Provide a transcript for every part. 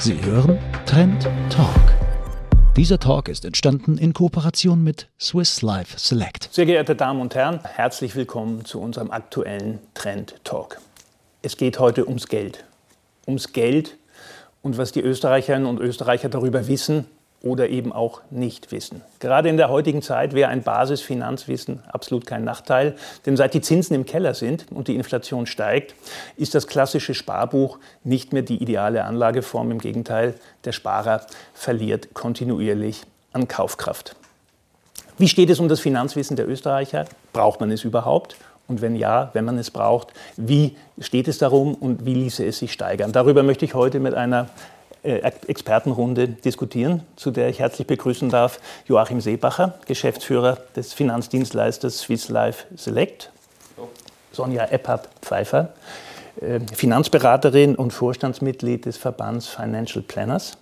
Sie hören Trend Talk. Dieser Talk ist entstanden in Kooperation mit Swiss Life Select. Sehr geehrte Damen und Herren, herzlich willkommen zu unserem aktuellen Trend Talk. Es geht heute ums Geld. Ums Geld und was die Österreicherinnen und Österreicher darüber wissen oder eben auch nicht wissen. Gerade in der heutigen Zeit wäre ein Basisfinanzwissen absolut kein Nachteil, denn seit die Zinsen im Keller sind und die Inflation steigt, ist das klassische Sparbuch nicht mehr die ideale Anlageform. Im Gegenteil, der Sparer verliert kontinuierlich an Kaufkraft. Wie steht es um das Finanzwissen der Österreicher? Braucht man es überhaupt? Und wenn ja, wenn man es braucht, wie steht es darum und wie ließe es sich steigern? Darüber möchte ich heute mit einer Expertenrunde diskutieren, zu der ich herzlich begrüßen darf Joachim Seebacher, Geschäftsführer des Finanzdienstleisters Swiss Life Select, Sonja Eppert-Pfeiffer, äh, Finanzberaterin und Vorstandsmitglied des Verbands Financial Planners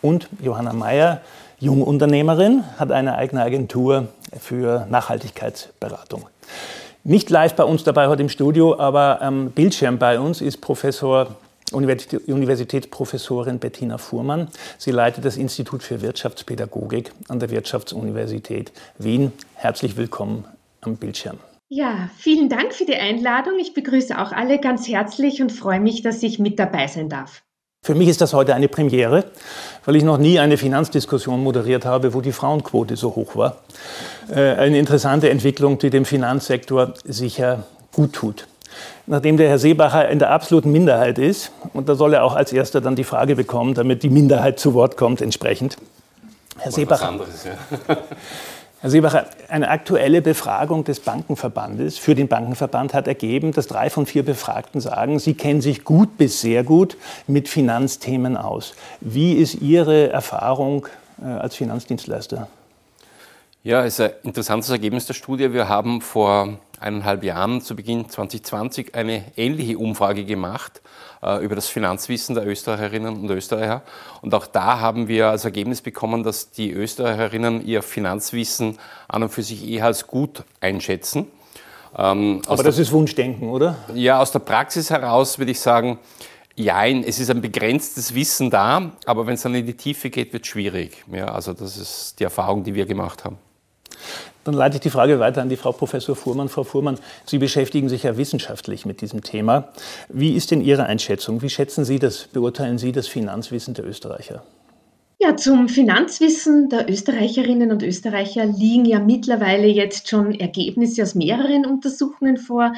und Johanna Meyer, Jungunternehmerin, hat eine eigene Agentur für Nachhaltigkeitsberatung. Nicht live bei uns dabei heute im Studio, aber am Bildschirm bei uns ist Professor Universitätsprofessorin Bettina Fuhrmann. Sie leitet das Institut für Wirtschaftspädagogik an der Wirtschaftsuniversität Wien. Herzlich willkommen am Bildschirm. Ja, vielen Dank für die Einladung. Ich begrüße auch alle ganz herzlich und freue mich, dass ich mit dabei sein darf. Für mich ist das heute eine Premiere, weil ich noch nie eine Finanzdiskussion moderiert habe, wo die Frauenquote so hoch war. Äh, eine interessante Entwicklung, die dem Finanzsektor sicher gut tut nachdem der Herr Seebacher in der absoluten Minderheit ist, und da soll er auch als erster dann die Frage bekommen, damit die Minderheit zu Wort kommt entsprechend. Herr Seebacher, anderes, ja. Herr Seebacher, eine aktuelle Befragung des Bankenverbandes für den Bankenverband hat ergeben, dass drei von vier Befragten sagen, sie kennen sich gut bis sehr gut mit Finanzthemen aus. Wie ist Ihre Erfahrung äh, als Finanzdienstleister? Ja, es ist ein interessantes Ergebnis der Studie. Wir haben vor eineinhalb Jahren, zu Beginn 2020, eine ähnliche Umfrage gemacht äh, über das Finanzwissen der Österreicherinnen und Österreicher. Und auch da haben wir als Ergebnis bekommen, dass die Österreicherinnen ihr Finanzwissen an und für sich eher als gut einschätzen. Ähm, Aber das der, ist Wunschdenken, oder? Ja, aus der Praxis heraus würde ich sagen, ja, es ist ein begrenztes Wissen da, aber wenn es dann in die Tiefe geht, wird es schwierig. Ja, also das ist die Erfahrung, die wir gemacht haben. Dann leite ich die Frage weiter an die Frau Professor Fuhrmann. Frau Fuhrmann, Sie beschäftigen sich ja wissenschaftlich mit diesem Thema. Wie ist denn Ihre Einschätzung? Wie schätzen Sie das, beurteilen Sie das Finanzwissen der Österreicher? Ja, zum Finanzwissen der Österreicherinnen und Österreicher liegen ja mittlerweile jetzt schon Ergebnisse aus mehreren Untersuchungen vor,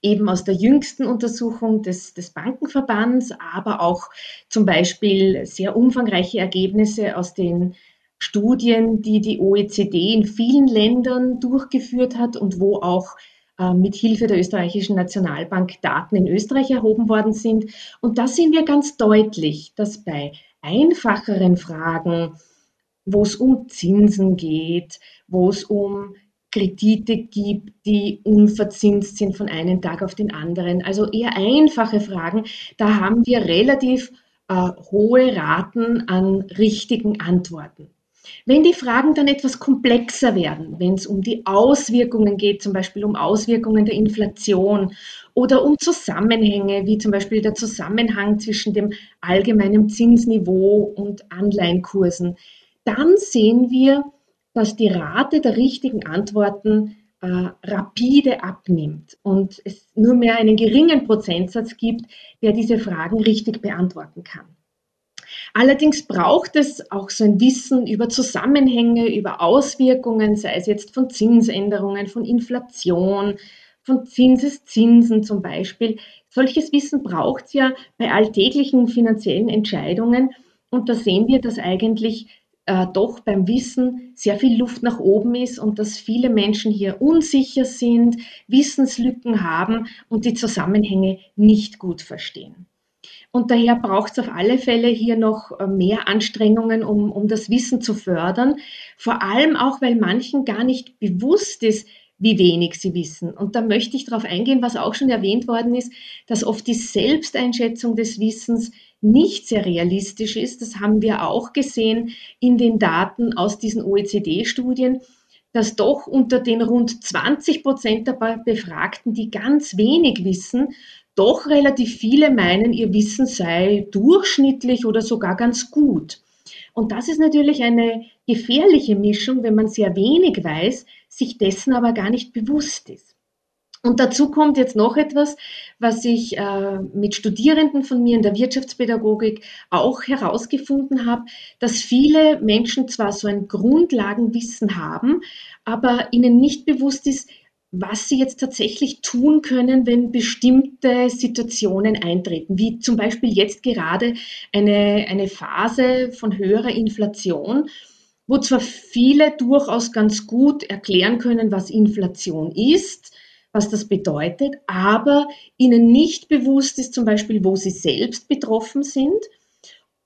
eben aus der jüngsten Untersuchung des, des Bankenverbands, aber auch zum Beispiel sehr umfangreiche Ergebnisse aus den Studien, die die OECD in vielen Ländern durchgeführt hat und wo auch äh, mit Hilfe der österreichischen Nationalbank Daten in Österreich erhoben worden sind. Und da sehen wir ganz deutlich, dass bei einfacheren Fragen, wo es um Zinsen geht, wo es um Kredite gibt, die unverzinst sind von einem Tag auf den anderen, also eher einfache Fragen, da haben wir relativ äh, hohe Raten an richtigen Antworten. Wenn die Fragen dann etwas komplexer werden, wenn es um die Auswirkungen geht, zum Beispiel um Auswirkungen der Inflation oder um Zusammenhänge, wie zum Beispiel der Zusammenhang zwischen dem allgemeinen Zinsniveau und Anleihenkursen, dann sehen wir, dass die Rate der richtigen Antworten äh, rapide abnimmt und es nur mehr einen geringen Prozentsatz gibt, der diese Fragen richtig beantworten kann. Allerdings braucht es auch so ein Wissen über Zusammenhänge, über Auswirkungen, sei es jetzt von Zinsänderungen, von Inflation, von Zinseszinsen zum Beispiel. Solches Wissen braucht es ja bei alltäglichen finanziellen Entscheidungen. Und da sehen wir, dass eigentlich äh, doch beim Wissen sehr viel Luft nach oben ist und dass viele Menschen hier unsicher sind, Wissenslücken haben und die Zusammenhänge nicht gut verstehen. Und daher braucht es auf alle Fälle hier noch äh, mehr Anstrengungen, um, um das Wissen zu fördern. Vor allem auch, weil manchen gar nicht bewusst ist, wie wenig sie wissen. Und da möchte ich darauf eingehen, was auch schon erwähnt worden ist, dass oft die Selbsteinschätzung des Wissens nicht sehr realistisch ist. Das haben wir auch gesehen in den Daten aus diesen OECD-Studien dass doch unter den rund 20 Prozent der Befragten, die ganz wenig wissen, doch relativ viele meinen, ihr Wissen sei durchschnittlich oder sogar ganz gut. Und das ist natürlich eine gefährliche Mischung, wenn man sehr wenig weiß, sich dessen aber gar nicht bewusst ist. Und dazu kommt jetzt noch etwas, was ich äh, mit Studierenden von mir in der Wirtschaftspädagogik auch herausgefunden habe, dass viele Menschen zwar so ein Grundlagenwissen haben, aber ihnen nicht bewusst ist, was sie jetzt tatsächlich tun können, wenn bestimmte Situationen eintreten, wie zum Beispiel jetzt gerade eine, eine Phase von höherer Inflation, wo zwar viele durchaus ganz gut erklären können, was Inflation ist, was das bedeutet, aber ihnen nicht bewusst ist zum Beispiel, wo sie selbst betroffen sind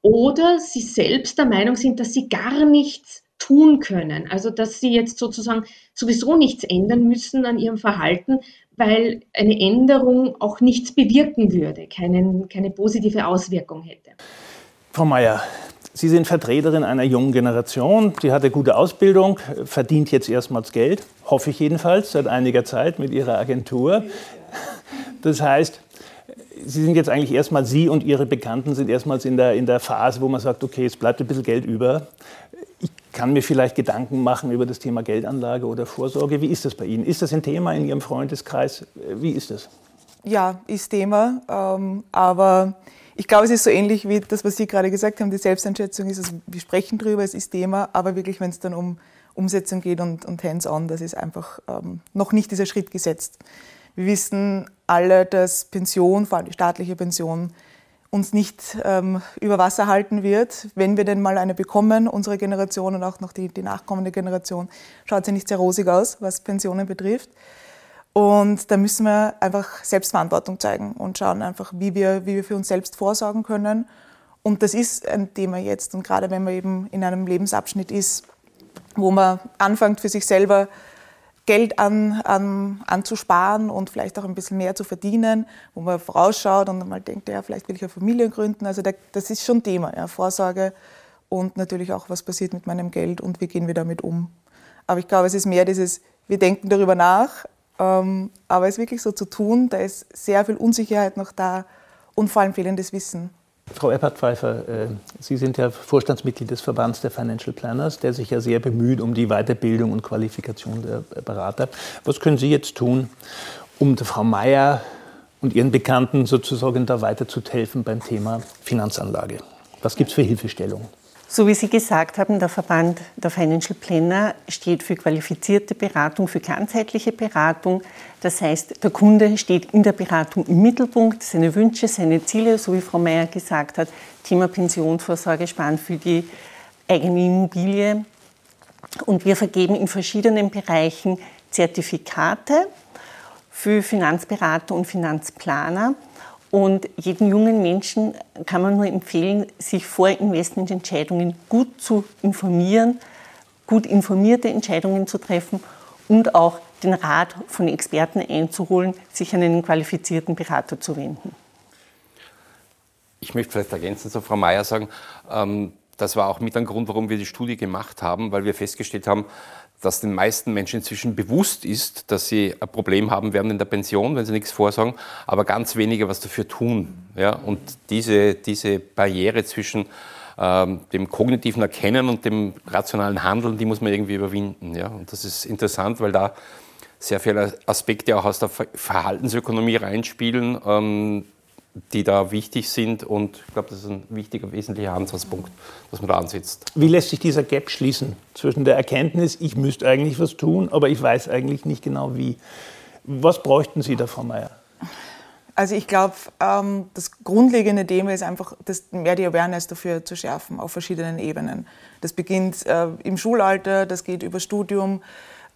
oder sie selbst der Meinung sind, dass sie gar nichts tun können. Also dass sie jetzt sozusagen sowieso nichts ändern müssen an ihrem Verhalten, weil eine Änderung auch nichts bewirken würde, keinen, keine positive Auswirkung hätte. Frau Mayer, Sie sind Vertreterin einer jungen Generation. Sie hatte gute Ausbildung, verdient jetzt erstmals Geld, hoffe ich jedenfalls, seit einiger Zeit mit Ihrer Agentur. Das heißt, Sie sind jetzt eigentlich erstmal, Sie und Ihre Bekannten sind erstmals in der, in der Phase, wo man sagt, okay, es bleibt ein bisschen Geld über. Ich kann mir vielleicht Gedanken machen über das Thema Geldanlage oder Vorsorge. Wie ist das bei Ihnen? Ist das ein Thema in Ihrem Freundeskreis? Wie ist das? Ja, ist Thema. Ähm, aber ich glaube, es ist so ähnlich wie das, was Sie gerade gesagt haben. Die Selbsteinschätzung ist, also wir sprechen drüber, es ist Thema, aber wirklich, wenn es dann um Umsetzung geht und, und Hands-on, das ist einfach ähm, noch nicht dieser Schritt gesetzt. Wir wissen alle, dass Pension, vor allem die staatliche Pension, uns nicht ähm, über Wasser halten wird. Wenn wir denn mal eine bekommen, unsere Generation und auch noch die, die nachkommende Generation, schaut sie nicht sehr rosig aus, was Pensionen betrifft. Und da müssen wir einfach Selbstverantwortung zeigen und schauen einfach, wie wir, wie wir für uns selbst vorsorgen können. Und das ist ein Thema jetzt. Und gerade wenn man eben in einem Lebensabschnitt ist, wo man anfängt für sich selber Geld an, an, anzusparen und vielleicht auch ein bisschen mehr zu verdienen, wo man vorausschaut und mal denkt, ja, vielleicht will ich eine Familie gründen. Also das ist schon Thema, ja, Vorsorge und natürlich auch, was passiert mit meinem Geld und wie gehen wir damit um. Aber ich glaube, es ist mehr dieses, wir denken darüber nach, ähm, aber es wirklich so zu tun, da ist sehr viel Unsicherheit noch da und vor allem fehlendes Wissen. Frau Eppert-Pfeiffer, äh, Sie sind ja Vorstandsmitglied des Verbands der Financial Planners, der sich ja sehr bemüht um die Weiterbildung und Qualifikation der Berater. Was können Sie jetzt tun, um der Frau Mayer und Ihren Bekannten sozusagen da weiter zu helfen beim Thema Finanzanlage? Was gibt es für Hilfestellungen? So wie Sie gesagt haben, der Verband der Financial Planner steht für qualifizierte Beratung, für ganzheitliche Beratung. Das heißt, der Kunde steht in der Beratung im Mittelpunkt, seine Wünsche, seine Ziele, so wie Frau Mayer gesagt hat, Thema Pensionsvorsorge, Sparen für die eigene Immobilie. Und wir vergeben in verschiedenen Bereichen Zertifikate für Finanzberater und Finanzplaner. Und jedem jungen Menschen kann man nur empfehlen, sich vor Investmententscheidungen gut zu informieren, gut informierte Entscheidungen zu treffen und auch den Rat von Experten einzuholen, sich an einen qualifizierten Berater zu wenden. Ich möchte vielleicht ergänzend zu Frau Mayer sagen, ähm, das war auch mit ein Grund, warum wir die Studie gemacht haben, weil wir festgestellt haben, dass den meisten Menschen inzwischen bewusst ist, dass sie ein Problem haben werden in der Pension, wenn sie nichts vorsagen, aber ganz wenige was dafür tun. Ja? Und diese, diese Barriere zwischen ähm, dem kognitiven Erkennen und dem rationalen Handeln, die muss man irgendwie überwinden. Ja? Und das ist interessant, weil da sehr viele Aspekte auch aus der Verhaltensökonomie reinspielen, ähm, die da wichtig sind. Und ich glaube, das ist ein wichtiger, wesentlicher Ansatzpunkt, dass man da ansetzt. Wie lässt sich dieser Gap schließen zwischen der Erkenntnis, ich müsste eigentlich was tun, aber ich weiß eigentlich nicht genau wie? Was bräuchten Sie da, Frau Mayer? Also ich glaube, ähm, das grundlegende Thema ist einfach, das, mehr die Awareness dafür zu schärfen auf verschiedenen Ebenen. Das beginnt äh, im Schulalter, das geht über Studium,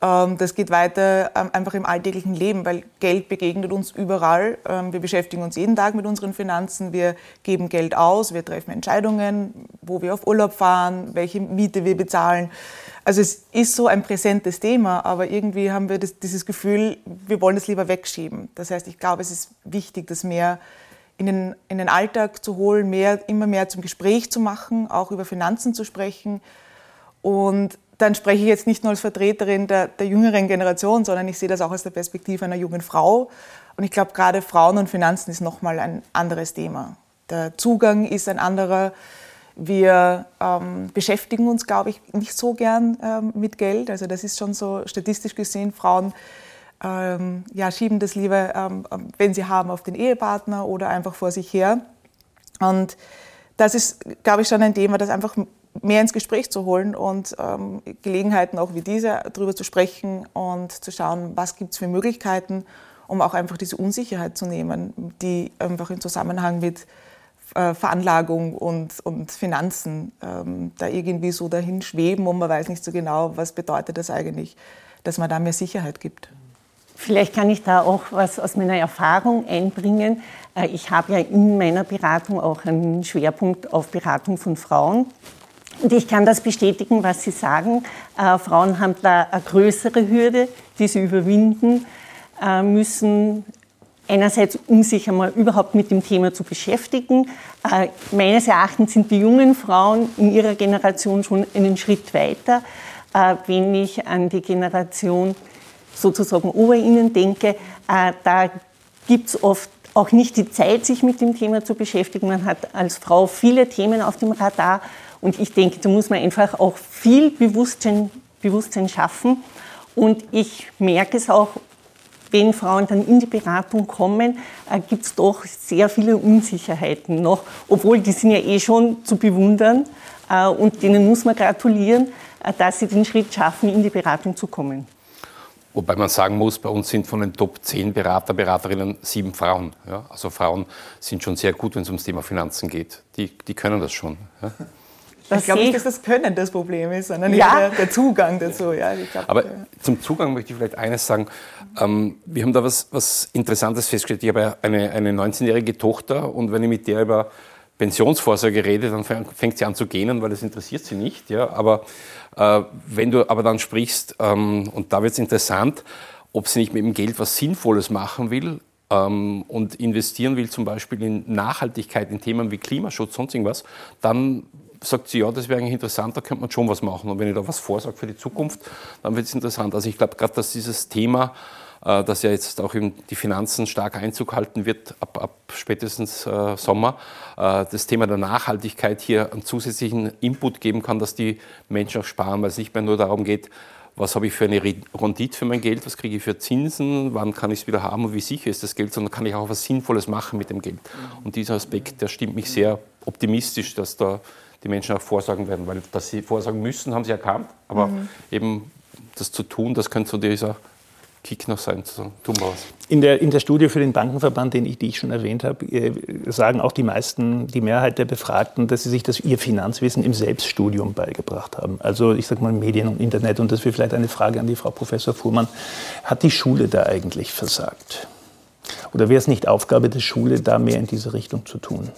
das geht weiter ähm, einfach im alltäglichen Leben, weil Geld begegnet uns überall. Ähm, wir beschäftigen uns jeden Tag mit unseren Finanzen. Wir geben Geld aus, wir treffen Entscheidungen, wo wir auf Urlaub fahren, welche Miete wir bezahlen. Also es ist so ein präsentes Thema, aber irgendwie haben wir das, dieses Gefühl, wir wollen es lieber wegschieben. Das heißt, ich glaube, es ist wichtig, das mehr in den, in den Alltag zu holen, mehr, immer mehr zum Gespräch zu machen, auch über Finanzen zu sprechen und dann spreche ich jetzt nicht nur als Vertreterin der, der, jüngeren Generation, sondern ich sehe das auch aus der Perspektive einer jungen Frau. Und ich glaube, gerade Frauen und Finanzen ist nochmal ein anderes Thema. Der Zugang ist ein anderer. Wir ähm, beschäftigen uns, glaube ich, nicht so gern ähm, mit Geld. Also das ist schon so statistisch gesehen, Frauen ähm, ja, schieben das lieber, ähm, wenn sie haben, auf den Ehepartner oder einfach vor sich her. Und das ist, glaube ich, schon ein Thema, das einfach mehr ins Gespräch zu holen und ähm, Gelegenheiten auch wie diese darüber zu sprechen und zu schauen, was gibt es für Möglichkeiten, um auch einfach diese Unsicherheit zu nehmen, die einfach im Zusammenhang mit äh, Veranlagung und, und Finanzen ähm, da irgendwie so dahin schweben und man weiß nicht so genau, was bedeutet das eigentlich, dass man da mehr Sicherheit gibt. Vielleicht kann ich da auch was aus meiner Erfahrung einbringen. Äh, ich habe ja in meiner Beratung auch einen Schwerpunkt auf Beratung von Frauen. Und ich kann das bestätigen, was Sie sagen. Äh, Frauen haben da eine größere Hürde, die sie überwinden äh, müssen. Einerseits, um sich einmal überhaupt mit dem Thema zu beschäftigen. Äh, meines Erachtens sind die jungen Frauen in ihrer Generation schon einen Schritt weiter. Äh, wenn ich an die Generation sozusagen ober ihnen denke, äh, da gibt es oft auch nicht die Zeit, sich mit dem Thema zu beschäftigen. Man hat als Frau viele Themen auf dem Radar und ich denke, da muss man einfach auch viel Bewusstsein, Bewusstsein schaffen. Und ich merke es auch, wenn Frauen dann in die Beratung kommen, äh, gibt es doch sehr viele Unsicherheiten noch, obwohl die sind ja eh schon zu bewundern äh, und denen muss man gratulieren, äh, dass sie den Schritt schaffen, in die Beratung zu kommen. Wobei man sagen muss, bei uns sind von den Top 10 Berater, Beraterinnen sieben Frauen. Ja? Also Frauen sind schon sehr gut, wenn es ums Thema Finanzen geht. Die, die können das schon. Ja? Das ich glaube nicht, dass das Können das Problem ist, sondern ja. der, der, Zugang dazu. Ja, glaub, Aber ja. zum Zugang möchte ich vielleicht eines sagen. Ähm, wir haben da was, was Interessantes festgestellt. Ich habe eine, eine 19-jährige Tochter und wenn ich mit der über Pensionsvorsorge rede, dann fängt sie an zu gähnen, weil das interessiert sie nicht. Ja? Aber äh, wenn du aber dann sprichst, ähm, und da wird es interessant, ob sie nicht mit dem Geld was Sinnvolles machen will, ähm, und investieren will, zum Beispiel in Nachhaltigkeit, in Themen wie Klimaschutz, sonst irgendwas, dann sagt sie, ja, das wäre eigentlich interessant, da könnte man schon was machen. Und wenn ich da was vorsage für die Zukunft, dann wird es interessant. Also ich glaube gerade, dass dieses Thema, äh, das ja jetzt auch in die Finanzen stark Einzug halten wird, ab, ab spätestens äh, Sommer, äh, das Thema der Nachhaltigkeit hier einen zusätzlichen Input geben kann, dass die Menschen auch sparen, weil es nicht mehr nur darum geht, was habe ich für eine Rendite für mein Geld, was kriege ich für Zinsen, wann kann ich es wieder haben und wie sicher ist das Geld, sondern kann ich auch was Sinnvolles machen mit dem Geld. Und dieser Aspekt, der stimmt mich sehr optimistisch, dass da die Menschen auch vorsagen werden, weil dass sie vorsagen müssen, haben sie erkannt, aber mhm. eben das zu tun, das könnte so dieser Kick noch sein, zu tun was. In der, in der Studie für den Bankenverband, den ich, die ich schon erwähnt habe, äh, sagen auch die meisten, die Mehrheit der Befragten, dass sie sich das, ihr Finanzwissen im Selbststudium beigebracht haben. Also ich sage mal Medien und Internet. Und das wäre vielleicht eine Frage an die Frau Professor Fuhrmann. Hat die Schule da eigentlich versagt? Oder wäre es nicht Aufgabe der Schule, da mehr in diese Richtung zu tun?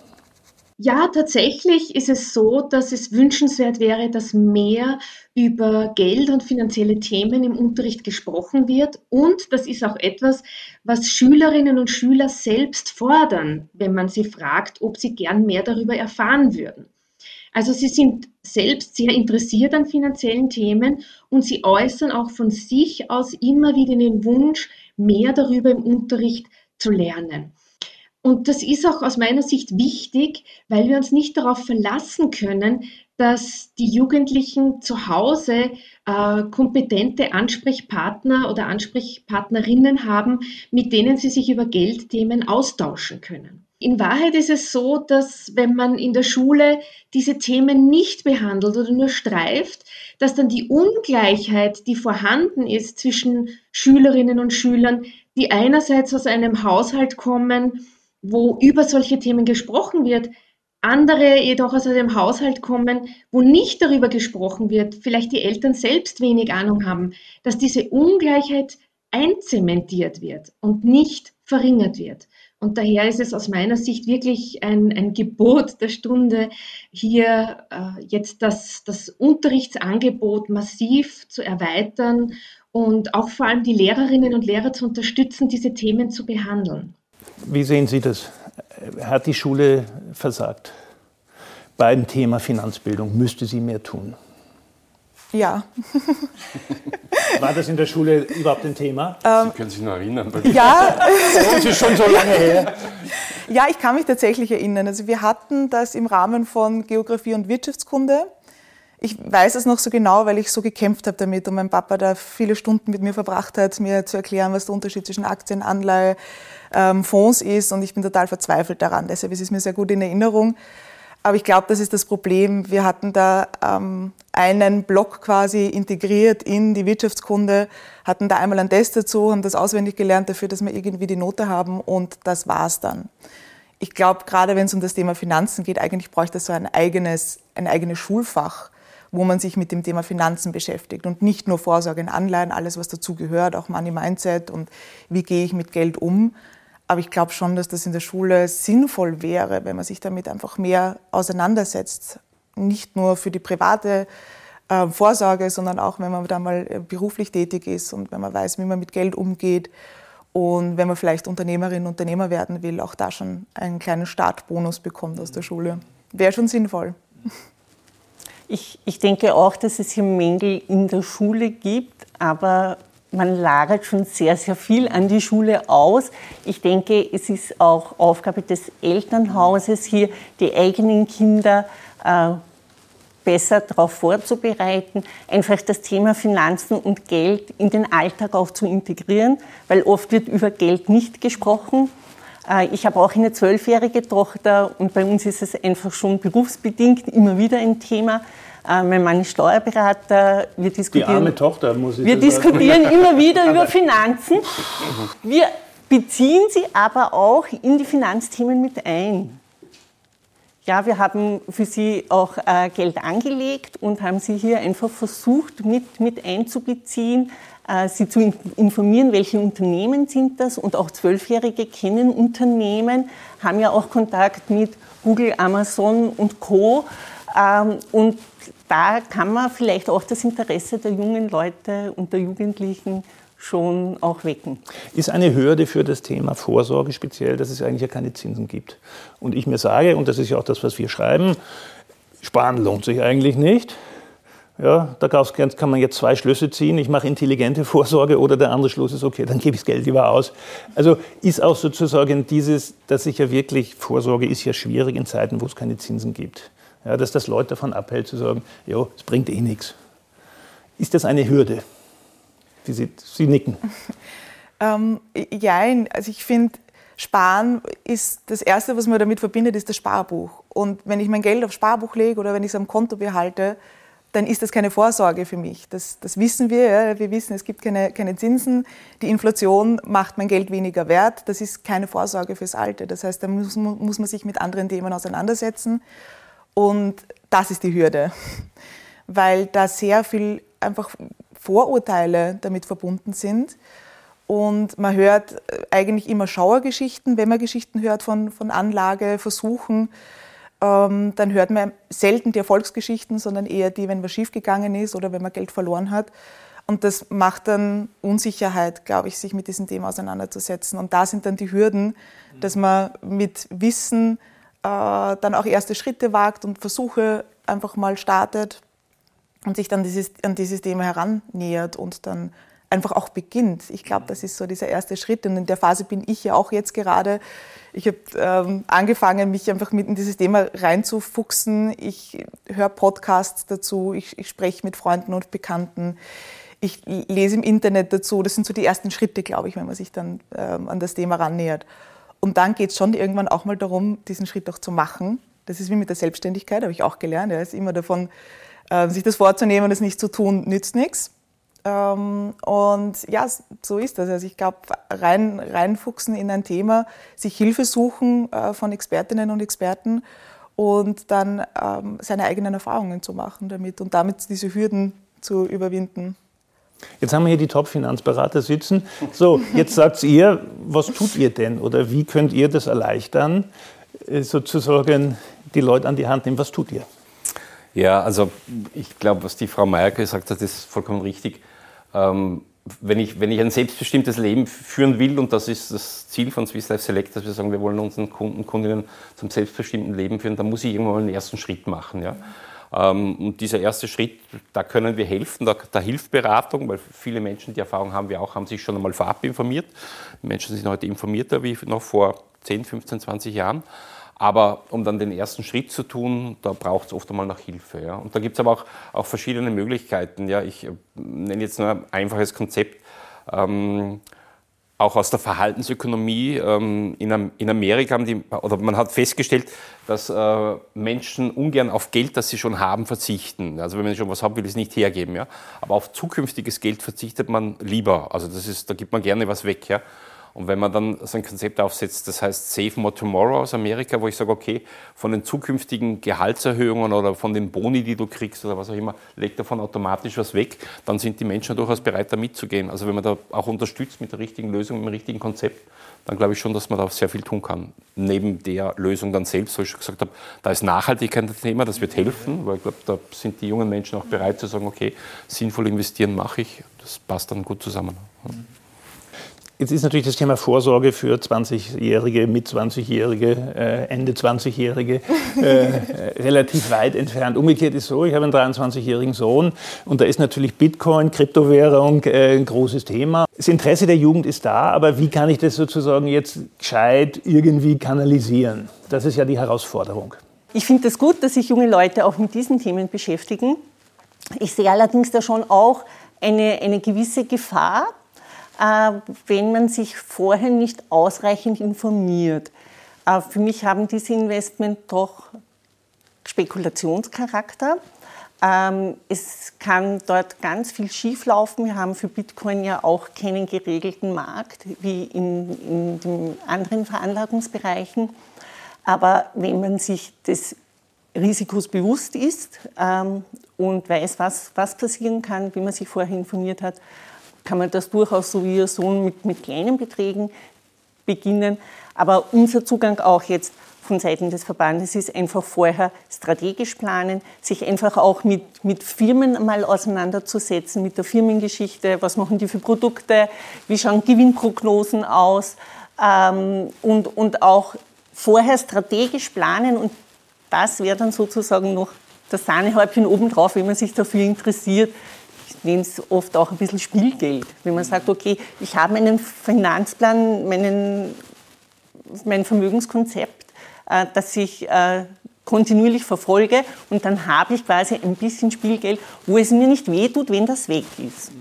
Ja, tatsächlich ist es so, dass es wünschenswert wäre, dass mehr über Geld und finanzielle Themen im Unterricht gesprochen wird. Und das ist auch etwas, was Schülerinnen und Schüler selbst fordern, wenn man sie fragt, ob sie gern mehr darüber erfahren würden. Also sie sind selbst sehr interessiert an finanziellen Themen und sie äußern auch von sich aus immer wieder den Wunsch, mehr darüber im Unterricht zu lernen. Und das ist auch aus meiner Sicht wichtig, weil wir uns nicht darauf verlassen können, dass die Jugendlichen zu Hause äh, kompetente Ansprechpartner oder Ansprechpartnerinnen haben, mit denen sie sich über Geldthemen austauschen können. In Wahrheit ist es so, dass wenn man in der Schule diese Themen nicht behandelt oder nur streift, dass dann die Ungleichheit, die vorhanden ist zwischen Schülerinnen und Schülern, die einerseits aus einem Haushalt kommen, wo über solche Themen gesprochen wird, andere jedoch aus einem Haushalt kommen, wo nicht darüber gesprochen wird, vielleicht die Eltern selbst wenig Ahnung haben, dass diese Ungleichheit einzementiert wird und nicht verringert wird. Und daher ist es aus meiner Sicht wirklich ein, ein Gebot der Stunde, hier äh, jetzt das, das Unterrichtsangebot massiv zu erweitern und auch vor allem die Lehrerinnen und Lehrer zu unterstützen, diese Themen zu behandeln. Wie sehen Sie das? Hat die Schule versagt? Beim Thema Finanzbildung müsste sie mehr tun. Ja. War das in der Schule überhaupt ein Thema? Sie können sich noch erinnern. Ja, Das ist schon so lange her. Ja, ich kann mich tatsächlich erinnern. Also wir hatten das im Rahmen von Geografie und Wirtschaftskunde. Ich weiß es noch so genau, weil ich so gekämpft habe damit und mein Papa da viele Stunden mit mir verbracht hat, mir zu erklären, was der Unterschied zwischen Aktien, Anleihe, ähm, Fonds ist und ich bin total verzweifelt daran. Deshalb ist es mir sehr gut in Erinnerung. Aber ich glaube, das ist das Problem. Wir hatten da ähm, einen Block quasi integriert in die Wirtschaftskunde, hatten da einmal einen Test dazu, haben das auswendig gelernt dafür, dass wir irgendwie die Note haben und das war's dann. Ich glaube, gerade wenn es um das Thema Finanzen geht, eigentlich bräuchte es so ein eigenes, ein eigenes Schulfach, wo man sich mit dem Thema Finanzen beschäftigt und nicht nur Vorsorge in Anleihen, alles was dazu gehört, auch Money Mindset und wie gehe ich mit Geld um, aber ich glaube schon, dass das in der Schule sinnvoll wäre, wenn man sich damit einfach mehr auseinandersetzt. Nicht nur für die private äh, Vorsorge, sondern auch, wenn man da mal äh, beruflich tätig ist und wenn man weiß, wie man mit Geld umgeht. Und wenn man vielleicht Unternehmerin, Unternehmer werden will, auch da schon einen kleinen Startbonus bekommt aus der Schule. Wäre schon sinnvoll. Ich, ich denke auch, dass es hier Mängel in der Schule gibt, aber man lagert schon sehr, sehr viel an die Schule aus. Ich denke, es ist auch Aufgabe des Elternhauses, hier die eigenen Kinder äh, besser darauf vorzubereiten, einfach das Thema Finanzen und Geld in den Alltag auch zu integrieren, weil oft wird über Geld nicht gesprochen. Äh, ich habe auch eine zwölfjährige Tochter und bei uns ist es einfach schon berufsbedingt immer wieder ein Thema. Äh, mein Mann ist Steuerberater. Wir diskutieren, Die arme Tochter, muss ich wir sagen. diskutieren immer wieder über Finanzen. Wir beziehen sie aber auch in die Finanzthemen mit ein. Ja, wir haben für sie auch äh, Geld angelegt und haben sie hier einfach versucht mit, mit einzubeziehen, äh, sie zu in informieren, welche Unternehmen sind das und auch Zwölfjährige kennen Unternehmen, haben ja auch Kontakt mit Google, Amazon und Co. Ähm, und da kann man vielleicht auch das Interesse der jungen Leute und der Jugendlichen schon auch wecken. Ist eine Hürde für das Thema Vorsorge speziell, dass es eigentlich ja keine Zinsen gibt. Und ich mir sage, und das ist ja auch das, was wir schreiben, sparen lohnt sich eigentlich nicht. Ja, daraus kann man jetzt zwei Schlüsse ziehen. Ich mache intelligente Vorsorge oder der andere Schluss ist, okay, dann gebe ich das Geld lieber aus. Also ist auch sozusagen dieses, dass ich ja wirklich, Vorsorge ist ja schwierig in Zeiten, wo es keine Zinsen gibt. Ja, dass das Leute davon abhält zu sagen, ja, es bringt eh nichts. Ist das eine Hürde? Sie, Sie nicken. Ähm, ja, also ich finde, Sparen ist das Erste, was man damit verbindet, ist das Sparbuch. Und wenn ich mein Geld auf Sparbuch lege oder wenn ich es am Konto behalte, dann ist das keine Vorsorge für mich. Das, das wissen wir. Ja. Wir wissen, es gibt keine, keine Zinsen. Die Inflation macht mein Geld weniger wert. Das ist keine Vorsorge fürs Alte. Das heißt, da muss, muss man sich mit anderen Themen auseinandersetzen. Und das ist die Hürde, weil da sehr viel einfach Vorurteile damit verbunden sind. Und man hört äh, eigentlich immer Schauergeschichten, wenn man Geschichten hört von, von Anlageversuchen. Ähm, dann hört man selten die Erfolgsgeschichten, sondern eher die, wenn was schiefgegangen ist oder wenn man Geld verloren hat. Und das macht dann Unsicherheit, glaube ich, sich mit diesem Thema auseinanderzusetzen. Und da sind dann die Hürden, dass man mit Wissen äh, dann auch erste Schritte wagt und Versuche einfach mal startet und sich dann dieses, an dieses Thema herannähert und dann einfach auch beginnt. Ich glaube, das ist so dieser erste Schritt und in der Phase bin ich ja auch jetzt gerade. Ich habe ähm, angefangen, mich einfach mit in dieses Thema reinzufuchsen. Ich höre Podcasts dazu, ich, ich spreche mit Freunden und Bekannten, ich lese im Internet dazu. Das sind so die ersten Schritte, glaube ich, wenn man sich dann ähm, an das Thema rannähert. Und dann geht es schon irgendwann auch mal darum, diesen Schritt auch zu machen. Das ist wie mit der Selbstständigkeit, habe ich auch gelernt. Ja, ist immer davon, sich das vorzunehmen und es nicht zu tun, nützt nichts. Ähm, und ja, so ist das. Also ich glaube, rein, reinfuchsen in ein Thema, sich Hilfe suchen äh, von Expertinnen und Experten und dann ähm, seine eigenen Erfahrungen zu machen damit und damit diese Hürden zu überwinden. Jetzt haben wir hier die Top-Finanzberater sitzen. So, jetzt sagt ihr, was tut ihr denn oder wie könnt ihr das erleichtern, äh, sozusagen die Leute an die Hand nehmen? Was tut ihr? Ja, also ich glaube, was die Frau Meier gesagt hat, ist vollkommen richtig. Ähm, wenn, ich, wenn ich ein selbstbestimmtes Leben führen will, und das ist das Ziel von Swiss Life Select, dass wir sagen, wir wollen unseren Kunden, Kundinnen zum selbstbestimmten Leben führen, dann muss ich irgendwann mal einen ersten Schritt machen. Ja? Ähm, und dieser erste Schritt, da können wir helfen, da, da, hilft Beratung, weil viele Menschen, die Erfahrung haben wir auch, haben sich schon einmal vorab informiert. Die Menschen sind heute informierter wie noch vor 10, 15, 20 Jahren. Aber um dann den ersten Schritt zu tun, da braucht es oft einmal nach Hilfe. Ja. Und da gibt es aber auch, auch verschiedene Möglichkeiten. Ja. Ich äh, nenne jetzt nur ein einfaches Konzept. Ähm, auch aus der Verhaltensökonomie ähm, in, in, Amerika haben die, oder man hat festgestellt, dass äh, Menschen ungern auf Geld, das sie schon haben, verzichten. Also wenn man schon was haben will, es nicht hergeben. Ja? Aber auf zukünftiges Geld verzichtet man lieber. Also das ist, da gibt man gerne was weg. Ja? Und wenn man dann so ein Konzept aufsetzt, das heißt Save More Tomorrow aus Amerika, wo ich sage, okay, von den zukünftigen Gehaltserhöhungen oder von den Boni, die du kriegst oder was auch immer, leg davon automatisch was weg, dann sind die Menschen durchaus bereit, da mitzugehen. Also wenn man da auch unterstützt mit der richtigen Lösung, mit dem richtigen Konzept, dann glaube ich schon, dass man da sehr viel tun kann. Neben der Lösung dann selbst, wo ich schon gesagt habe, da ist Nachhaltigkeit ein Thema, das wird helfen, weil ich glaube, da sind die jungen Menschen auch bereit zu sagen, okay, sinnvoll investieren mache ich, das passt dann gut zusammen. Jetzt ist natürlich das Thema Vorsorge für 20-Jährige, mit 20-Jährige, äh, Ende 20-Jährige äh, relativ weit entfernt. Umgekehrt ist so, ich habe einen 23-jährigen Sohn und da ist natürlich Bitcoin, Kryptowährung äh, ein großes Thema. Das Interesse der Jugend ist da, aber wie kann ich das sozusagen jetzt gescheit irgendwie kanalisieren? Das ist ja die Herausforderung. Ich finde es das gut, dass sich junge Leute auch mit diesen Themen beschäftigen. Ich sehe allerdings da schon auch eine, eine gewisse Gefahr, äh, wenn man sich vorher nicht ausreichend informiert. Äh, für mich haben diese Investments doch Spekulationscharakter. Ähm, es kann dort ganz viel schieflaufen. Wir haben für Bitcoin ja auch keinen geregelten Markt wie in, in den anderen Veranlagungsbereichen. Aber wenn man sich des Risikos bewusst ist ähm, und weiß, was, was passieren kann, wie man sich vorher informiert hat, kann man das durchaus so wie Ihr Sohn mit, mit kleinen Beträgen beginnen. Aber unser Zugang auch jetzt von Seiten des Verbandes ist einfach vorher strategisch planen, sich einfach auch mit, mit Firmen mal auseinanderzusetzen, mit der Firmengeschichte, was machen die für Produkte, wie schauen Gewinnprognosen aus? Ähm, und, und auch vorher strategisch planen. Und das wäre dann sozusagen noch das Sahnehäubchen obendrauf, wenn man sich dafür interessiert, nenne es oft auch ein bisschen Spielgeld. Wenn man sagt, okay, ich habe einen Finanzplan, meinen, mein Vermögenskonzept, äh, das ich äh, kontinuierlich verfolge und dann habe ich quasi ein bisschen Spielgeld, wo es mir nicht wehtut, wenn das weg ist.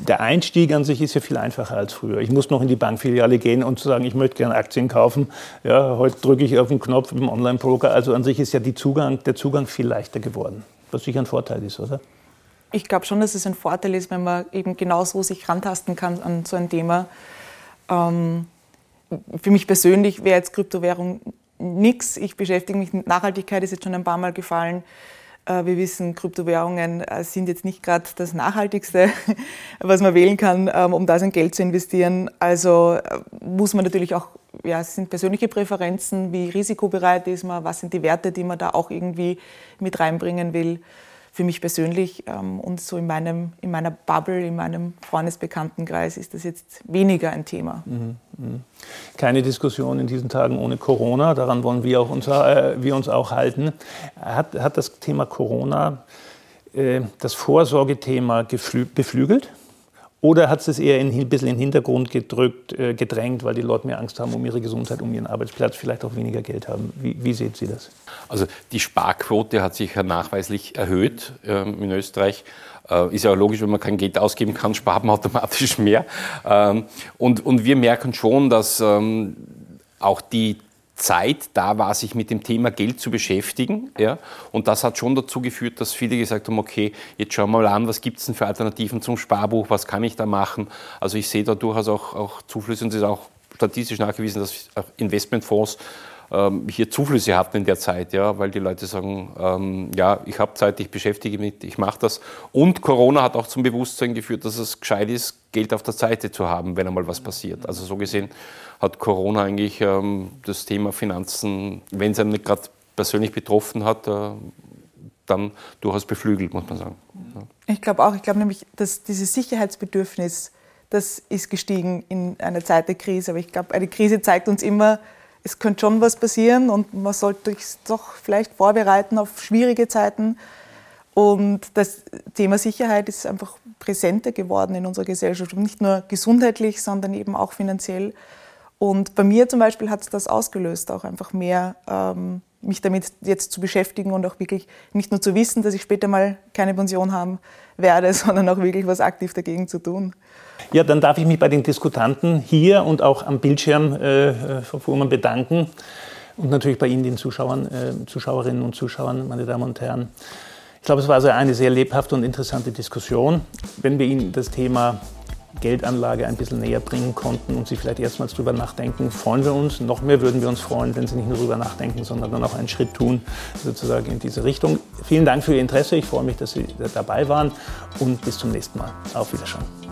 Der Einstieg an sich ist ja viel einfacher als früher. Ich muss noch in die Bankfiliale gehen und sagen, ich möchte gerne Aktien kaufen. Ja, heute drücke ich auf den Knopf im Online-Broker. Also an sich ist ja Zugang, der Zugang viel leichter geworden, was sicher ein Vorteil ist, oder? Ich glaube schon, dass es ein Vorteil ist, wenn man eben genauso sich rantasten kann an so ein Thema. Ähm, für mich persönlich wäre jetzt Kryptowährung nichts. Ich beschäftige mich mit Nachhaltigkeit, ist jetzt schon ein paar Mal gefallen. Äh, wir wissen, Kryptowährungen äh, sind jetzt nicht gerade das Nachhaltigste, was man wählen kann, ähm, um da sein Geld zu investieren. Also äh, muss man natürlich auch, ja, es sind persönliche Präferenzen, wie risikobereit ist man, was sind die Werte, die man da auch irgendwie mit reinbringen will für mich persönlich ähm, und so in, meinem, in meiner Bubble, in meinem Freundesbekanntenkreis ist das jetzt weniger ein Thema. Mhm, mh. Keine Diskussion in diesen Tagen ohne Corona, daran wollen wir, auch unser, äh, wir uns auch halten. Hat, hat das Thema Corona äh, das Vorsorgethema beflügelt? Oder hat es eher ein bisschen in den Hintergrund gedrückt, äh, gedrängt, weil die Leute mehr Angst haben um ihre Gesundheit, um ihren Arbeitsplatz, vielleicht auch weniger Geld haben? Wie, wie sehen Sie das? Also die Sparquote hat sich nachweislich erhöht ähm, in Österreich. Äh, ist ja logisch, wenn man kein Geld ausgeben kann, spart man automatisch mehr. Ähm, und, und wir merken schon, dass ähm, auch die Zeit da war, sich mit dem Thema Geld zu beschäftigen. Ja? Und das hat schon dazu geführt, dass viele gesagt haben, okay, jetzt schauen wir mal an, was gibt es denn für Alternativen zum Sparbuch, was kann ich da machen. Also ich sehe da durchaus auch, auch Zuflüsse und es ist auch statistisch nachgewiesen, dass Investmentfonds ähm, hier Zuflüsse hatten in der Zeit, ja, weil die Leute sagen, ähm, ja, ich habe Zeit, ich beschäftige mich, ich mache das. Und Corona hat auch zum Bewusstsein geführt, dass es gescheit ist, Geld auf der Seite zu haben, wenn einmal was passiert. Also so gesehen hat Corona eigentlich ähm, das Thema Finanzen, wenn es einen nicht gerade persönlich betroffen hat, äh, dann durchaus beflügelt, muss man sagen. Ja. Ich glaube auch, ich glaube nämlich, dass dieses Sicherheitsbedürfnis, das ist gestiegen in einer Zeit der Krise. Aber ich glaube, eine Krise zeigt uns immer, es könnte schon was passieren und man sollte sich doch vielleicht vorbereiten auf schwierige Zeiten. Und das Thema Sicherheit ist einfach präsenter geworden in unserer Gesellschaft. nicht nur gesundheitlich, sondern eben auch finanziell. Und bei mir zum Beispiel hat es das ausgelöst, auch einfach mehr ähm, mich damit jetzt zu beschäftigen und auch wirklich nicht nur zu wissen, dass ich später mal keine Pension haben werde, sondern auch wirklich was aktiv dagegen zu tun. Ja, dann darf ich mich bei den Diskutanten hier und auch am Bildschirm, äh, Frau Fuhrmann, bedanken. Und natürlich bei Ihnen, den Zuschauern, äh, Zuschauerinnen und Zuschauern, meine Damen und Herren. Ich glaube, es war also eine sehr lebhafte und interessante Diskussion. Wenn wir Ihnen das Thema Geldanlage ein bisschen näher bringen konnten und Sie vielleicht erstmals drüber nachdenken, freuen wir uns. Noch mehr würden wir uns freuen, wenn Sie nicht nur drüber nachdenken, sondern dann auch einen Schritt tun, sozusagen in diese Richtung. Vielen Dank für Ihr Interesse. Ich freue mich, dass Sie dabei waren und bis zum nächsten Mal. Auf Wiedersehen.